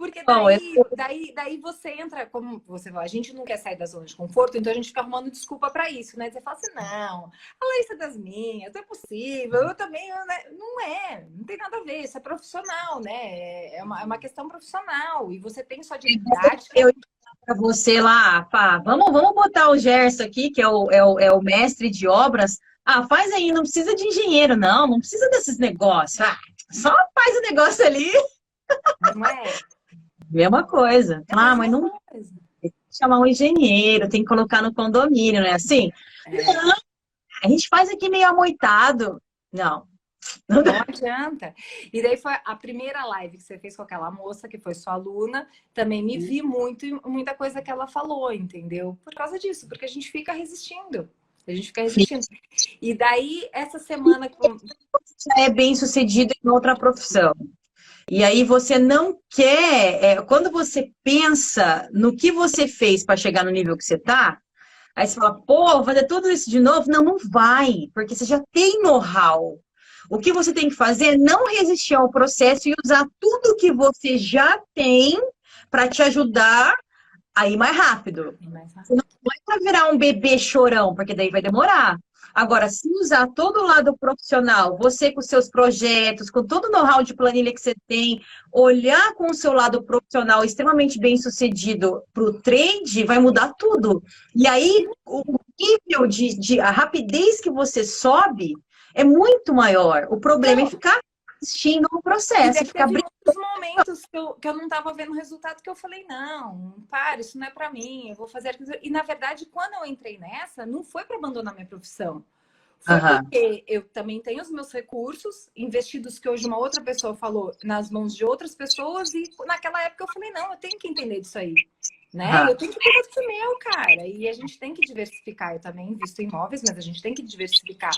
porque daí, daí, daí você entra, como você fala, a gente não quer sair da zona de conforto, então a gente fica arrumando desculpa para isso, né? Você fala assim, não, a Laísa é das minhas, não é possível, eu também, eu, né? não é, não tem nada a ver, isso é profissional, né? É uma, é uma questão profissional, e você tem sua dignidade. Eu para você lá, pá, vamos, vamos botar o Gerson aqui, que é o, é, o, é o mestre de obras. Ah, faz aí, não precisa de engenheiro, não, não precisa desses negócios. Ah, só faz o negócio ali. Não é? Mesma coisa. É ah, mas não coisa. tem que chamar um engenheiro, tem que colocar no condomínio, não é assim? É. Não, a gente faz aqui meio amoitado. Não. Não, não adianta. E daí foi a primeira live que você fez com aquela moça, que foi sua aluna, também me vi muito muita coisa que ela falou, entendeu? Por causa disso, porque a gente fica resistindo. A gente fica resistindo. E daí, essa semana. É bem sucedido em outra profissão. E aí você não quer, é, quando você pensa no que você fez para chegar no nível que você está, aí você fala, pô, vou fazer tudo isso de novo? Não, não vai, porque você já tem know-how. O que você tem que fazer é não resistir ao processo e usar tudo que você já tem para te ajudar a ir mais rápido. Você não vai virar um bebê chorão, porque daí vai demorar. Agora, se usar todo o lado profissional, você com seus projetos, com todo o know-how de planilha que você tem, olhar com o seu lado profissional extremamente bem sucedido para o trade, vai mudar tudo. E aí, o nível de, de a rapidez que você sobe é muito maior. O problema é ficar assistindo o processo. Teve muitos momentos que eu, que eu não estava vendo o resultado que eu falei, não, para, isso não é para mim, eu vou fazer. E na verdade, quando eu entrei nessa, não foi para abandonar minha profissão. Foi uhum. porque eu também tenho os meus recursos investidos que hoje uma outra pessoa falou nas mãos de outras pessoas e naquela época eu falei, não, eu tenho que entender disso aí né? Ah. Eu tenho que cuidar do meu, cara. E a gente tem que diversificar. Eu também invisto em imóveis, mas a gente tem que diversificar.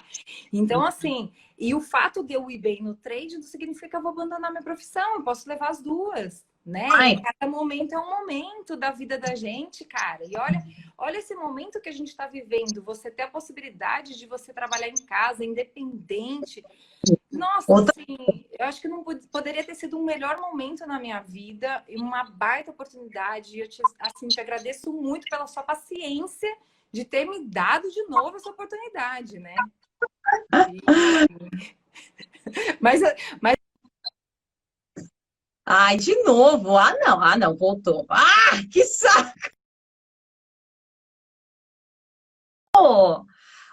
Então, uhum. assim, e o fato de eu ir bem no trade não significa que eu vou abandonar minha profissão. Eu posso levar as duas, né? Cada momento é um momento da vida da gente, cara. E olha, olha esse momento que a gente está vivendo. Você ter a possibilidade de você trabalhar em casa, independente. Nossa, assim, eu acho que não poderia ter sido um melhor momento na minha vida e uma baita oportunidade. Eu te, assim, te agradeço muito pela sua paciência de ter me dado de novo essa oportunidade, né? E... mas, mas Ai, de novo. Ah, não. Ah, não, voltou. Ah, que saco! Oh,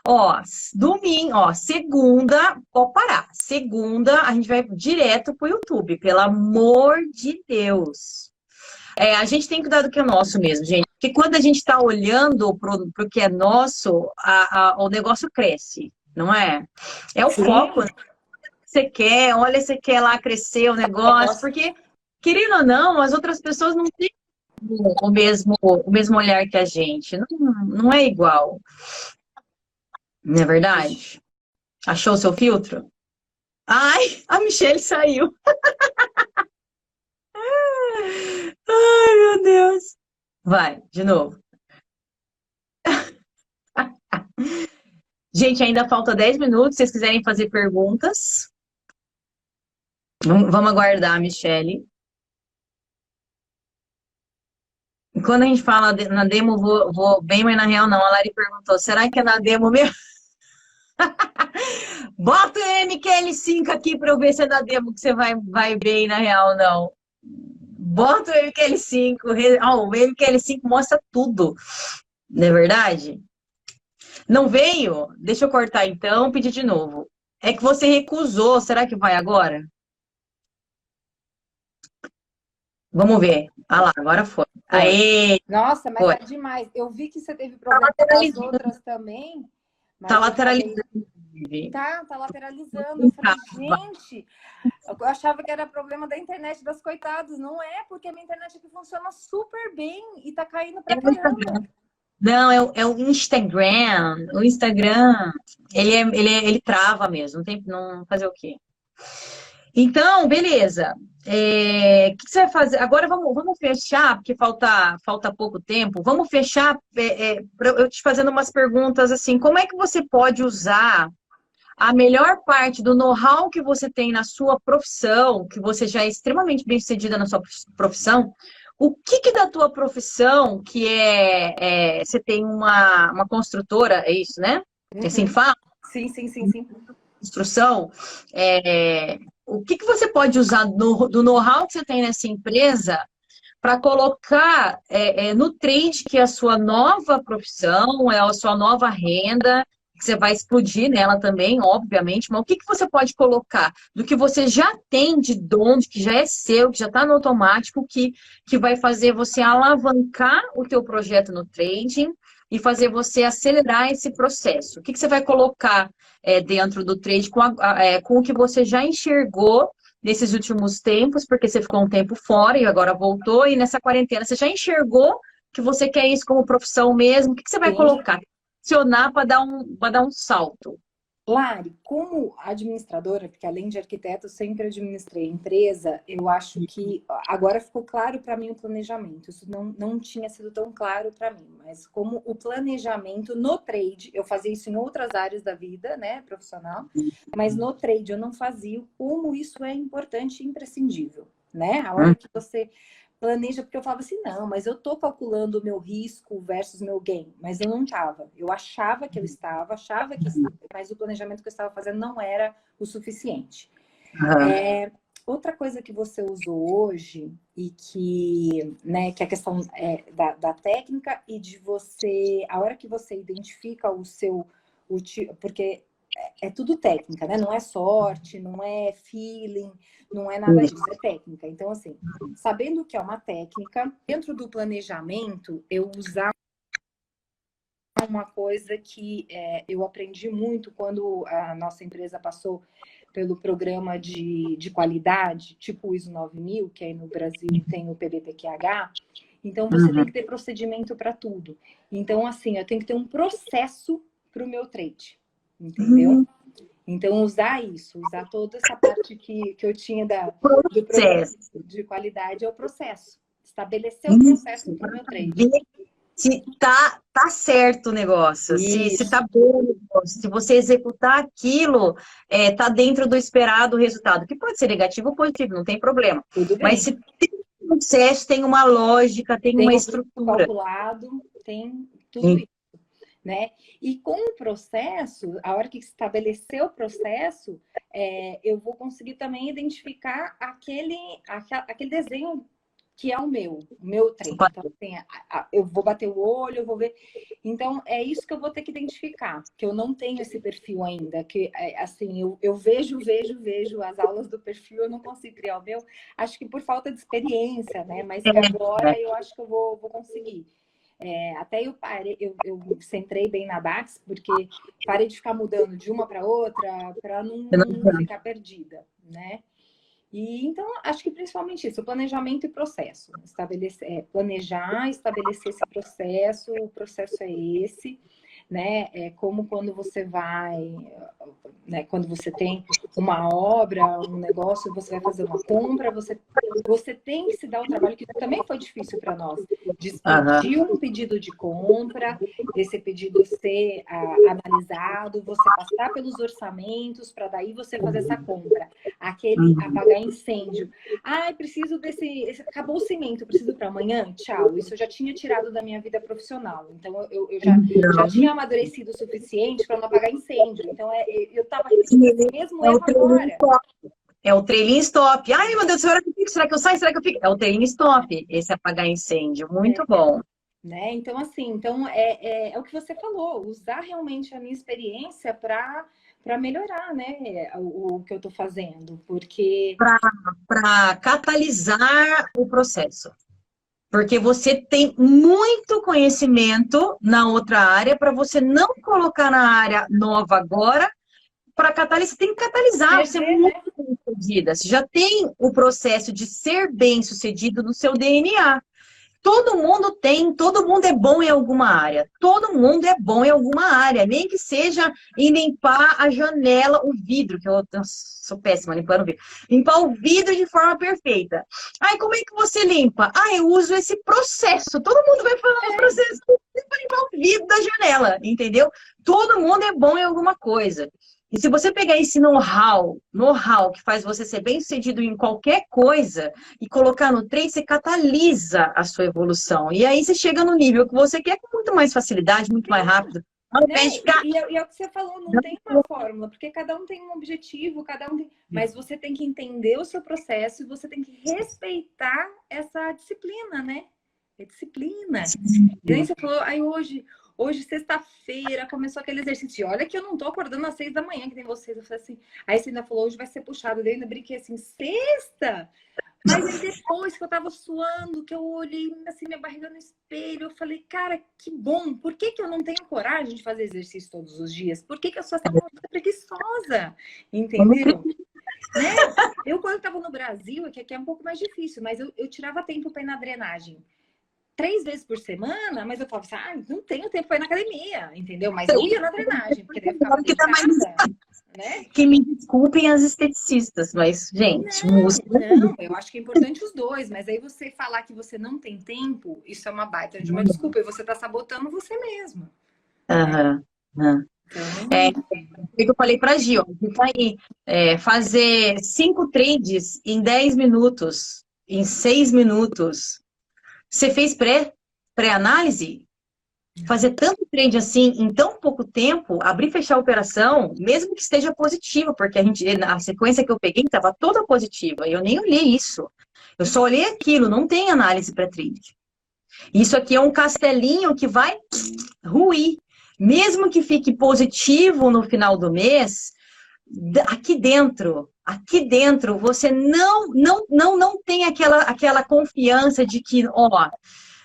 Ó, domingo, ó, segunda, pode parar. Segunda, a gente vai direto pro YouTube, pelo amor de Deus. É, a gente tem que cuidar do que é nosso mesmo, gente. Porque quando a gente está olhando para o que é nosso, a, a, o negócio cresce, não é? É o Sim. foco. Né? Você quer, olha, você quer lá crescer o negócio, porque, querendo ou não, as outras pessoas não têm o mesmo, o mesmo olhar que a gente. Não, não é igual. Não é verdade? Achou o seu filtro? Ai, a Michelle saiu. [LAUGHS] Ai, meu Deus. Vai, de novo. Gente, ainda falta 10 minutos. Se vocês quiserem fazer perguntas. Vamos aguardar, Michele. Quando a gente fala na demo, vou, vou bem, mas na real não. A Lari perguntou, será que é na demo mesmo? [LAUGHS] Bota o MQL5 aqui para eu ver se é na demo que você vai, vai bem na real, não. Bota o MQL5. Oh, o MQL5 mostra tudo. Não é verdade? Não veio? Deixa eu cortar então, pedir de novo. É que você recusou. Será que vai agora? Vamos ver. Ah lá, agora foi. Aê! Nossa, mas foi. é demais. Eu vi que você teve tá problema com as outras também. Tá lateralizando. Tá, tá lateralizando. Eu falei, gente, eu achava que era problema da internet das coitadas. Não é, porque a minha internet aqui funciona super bem e tá caindo pra é caramba. Não, é o, é o Instagram. O Instagram, ele, é, ele, é, ele trava mesmo. Não tem não fazer o quê? Então, beleza. É, o que você vai fazer? Agora vamos, vamos fechar, porque falta, falta pouco tempo. Vamos fechar é, é, eu te fazendo umas perguntas assim. Como é que você pode usar a melhor parte do know-how que você tem na sua profissão, que você já é extremamente bem sucedida na sua profissão, o que, que da tua profissão, que é, é, você tem uma, uma construtora, é isso, né? Uhum. Assim fala? Sim, sim, sim, sim. Construção, é, o que, que você pode usar no, do know-how que você tem nessa empresa para colocar é, é, no trade que é a sua nova profissão, é a sua nova renda, que você vai explodir nela também, obviamente, mas o que, que você pode colocar do que você já tem de dom, que já é seu, que já está no automático, que, que vai fazer você alavancar o teu projeto no trading e fazer você acelerar esse processo. O que, que você vai colocar é, dentro do trade com, a, é, com o que você já enxergou nesses últimos tempos, porque você ficou um tempo fora e agora voltou, e nessa quarentena você já enxergou que você quer isso como profissão mesmo, o que, que você vai Sim. colocar? Acionar para dar, um, dar um salto. Lari, como administradora, porque além de arquiteto, sempre administrei empresa, eu acho que agora ficou claro para mim o planejamento. Isso não, não tinha sido tão claro para mim, mas como o planejamento no trade, eu fazia isso em outras áreas da vida, né, profissional, mas no trade eu não fazia, como isso é importante e imprescindível, né? A hora que você planeja, porque eu falava assim, não, mas eu tô calculando o meu risco versus meu gain, mas eu não estava. Eu achava que eu estava, achava que estava, mas o planejamento que eu estava fazendo não era o suficiente. Uhum. É, outra coisa que você usou hoje e que, né, que é a questão é, da, da técnica e de você, a hora que você identifica o seu, o, porque é, é tudo técnica, né? Não é sorte, não é feeling, não é nada disso, é técnica. Então, assim, sabendo que é uma técnica, dentro do planejamento, eu usar uma coisa que é, eu aprendi muito quando a nossa empresa passou pelo programa de, de qualidade, tipo o ISO 9000, que aí no Brasil tem o PBPQH. Então, você uhum. tem que ter procedimento para tudo. Então, assim, eu tenho que ter um processo para o meu trade, entendeu? Uhum. Então, usar isso, usar toda essa parte que, que eu tinha da, do processo de qualidade é o processo. Estabelecer o processo para o meu trade. Se tá, tá certo o negócio, se, se tá bom se você executar aquilo, é, tá dentro do esperado resultado, que pode ser negativo ou positivo, não tem problema. Mas se tem um processo, tem uma lógica, tem, tem uma estrutura. calculado, tem tudo isso né? E com o processo, a hora que estabelecer o processo, é, eu vou conseguir também identificar aquele, aquele desenho que é o meu, o meu treino. Então, assim, eu vou bater o olho, eu vou ver. Então, é isso que eu vou ter que identificar, que eu não tenho esse perfil ainda, que, é, assim, eu, eu vejo, vejo, vejo as aulas do perfil, eu não consigo criar o meu, acho que por falta de experiência, né? Mas agora eu acho que eu vou, vou conseguir. É, até eu parei, eu, eu centrei bem na DAX, porque parei de ficar mudando de uma para outra, para não, não ficar perdida, né? E então, acho que principalmente isso, planejamento e processo. Estabelecer, é, planejar, estabelecer esse processo, o processo é esse né? É como quando você vai, né? Quando você tem uma obra, um negócio, você vai fazer uma compra, você, você tem que se dar o trabalho que também foi difícil para nós, de expedir uhum. um pedido de compra, esse pedido ser uh, analisado, você passar pelos orçamentos para daí você fazer essa compra, aquele uhum. apagar incêndio. Ai, preciso desse, esse, acabou o cimento, preciso para amanhã. Tchau. Isso eu já tinha tirado da minha vida profissional. Então eu, eu já, já tinha amadurecido o suficiente para não apagar incêndio. Então, é eu estava repetindo o mesmo é erro agora. É o trailing stop. Ai, meu Deus, será que eu fico? Será que eu saio? Será que eu fico? É o trailing stop, esse apagar incêndio. Muito é. bom. Né? Então, assim, então é, é, é, o que você falou, usar realmente a minha experiência para para melhorar, né, o, o, que eu estou fazendo, porque para catalisar o processo. Porque você tem muito conhecimento na outra área para você não colocar na área nova agora para catalisar. Você tem que catalisar, você é muito bem sucedida. Você já tem o processo de ser bem sucedido no seu DNA. Todo mundo tem, todo mundo é bom em alguma área. Todo mundo é bom em alguma área, nem que seja em limpar a janela, o vidro, que eu, eu sou péssima limpando o vidro. Limpar o vidro de forma perfeita. Aí, como é que você limpa? Ah, eu uso esse processo. Todo mundo vai falar o processo para limpar o vidro da janela, entendeu? Todo mundo é bom em alguma coisa. E se você pegar esse know-how, know-how que faz você ser bem sucedido em qualquer coisa e colocar no trem, você catalisa a sua evolução. E aí você chega no nível que você quer com muito mais facilidade, muito mais rápido. Ao né? ficar... e, é, e, é o que você falou, não tem uma fórmula, porque cada um tem um objetivo, cada um tem... Mas você tem que entender o seu processo e você tem que respeitar essa disciplina, né? É disciplina. E aí você falou, aí hoje, Hoje, sexta-feira, começou aquele exercício. Olha que eu não tô acordando às seis da manhã, que tem vocês. Eu falei assim. Aí você ainda falou, hoje vai ser puxado. Eu ainda brinquei assim, sexta? Mas aí depois que eu tava suando, que eu olhei assim, minha barriga no espelho, eu falei, cara, que bom. Por que, que eu não tenho coragem de fazer exercício todos os dias? Por que, que eu sou essa preguiçosa? Entendeu? né? Eu, quando eu tava no Brasil, que aqui é um pouco mais difícil, mas eu, eu tirava tempo para ir na drenagem três vezes por semana, mas eu falava assim, ah, não tenho tempo para ir na academia, entendeu? Mas eu ia na drenagem, porque daí ficava que, mais... [LAUGHS] né? que me desculpem as esteticistas, mas, gente, não, música... Não, eu acho que é importante os dois, mas aí você falar que você não tem tempo, isso é uma baita de uma desculpa, e você está sabotando você mesmo. Aham, uhum. Então... É, o que eu falei para a Gil, tá aí, é, fazer cinco trades em 10 minutos, em seis minutos, você fez pré, pré-análise? Fazer tanto trade assim em tão pouco tempo, abrir e fechar a operação, mesmo que esteja positiva, porque a, gente, a sequência que eu peguei estava toda positiva, eu nem olhei isso. Eu só olhei aquilo, não tem análise pré-trade. Isso aqui é um castelinho que vai ruir. Mesmo que fique positivo no final do mês, aqui dentro aqui dentro você não não não não tem aquela aquela confiança de que ó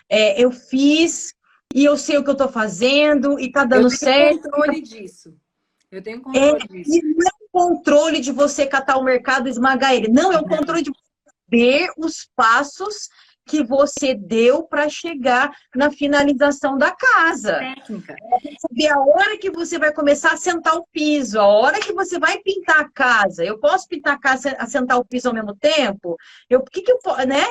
é, eu fiz e eu sei o que eu estou fazendo e tá dando eu certo. Eu controle disso. Eu tenho controle é, disso. E não é o controle de você catar o mercado e esmagar ele. Não, é o controle de ver os passos que você deu para chegar na finalização da casa. Técnica. Saber a hora que você vai começar a sentar o piso, a hora que você vai pintar a casa. Eu posso pintar a casa e sentar o piso ao mesmo tempo? Eu, que que eu, né?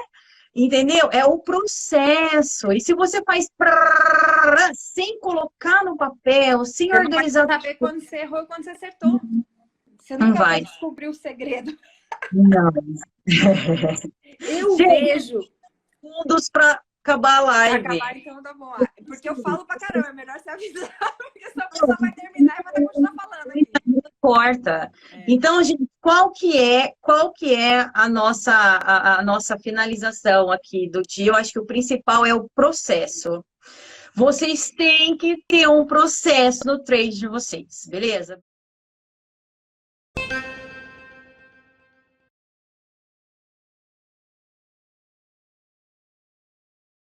Entendeu? É o processo. E se você faz prrr, sem colocar no papel, sem você organizar. Vai saber quando você errou e quando você acertou. Você não, não vai descobrir o segredo. Não. Eu Gente, vejo segundos para acabar a live. Acabar, então tá bom. Porque eu falo pra caramba, é melhor você avisar, [LAUGHS] porque essa pessoa vai terminar e vai continuar falando aqui. importa. É. Então, gente, qual que é, qual que é a nossa, a, a nossa finalização aqui do dia? Eu acho que o principal é o processo. Vocês têm que ter um processo no trade de vocês, beleza?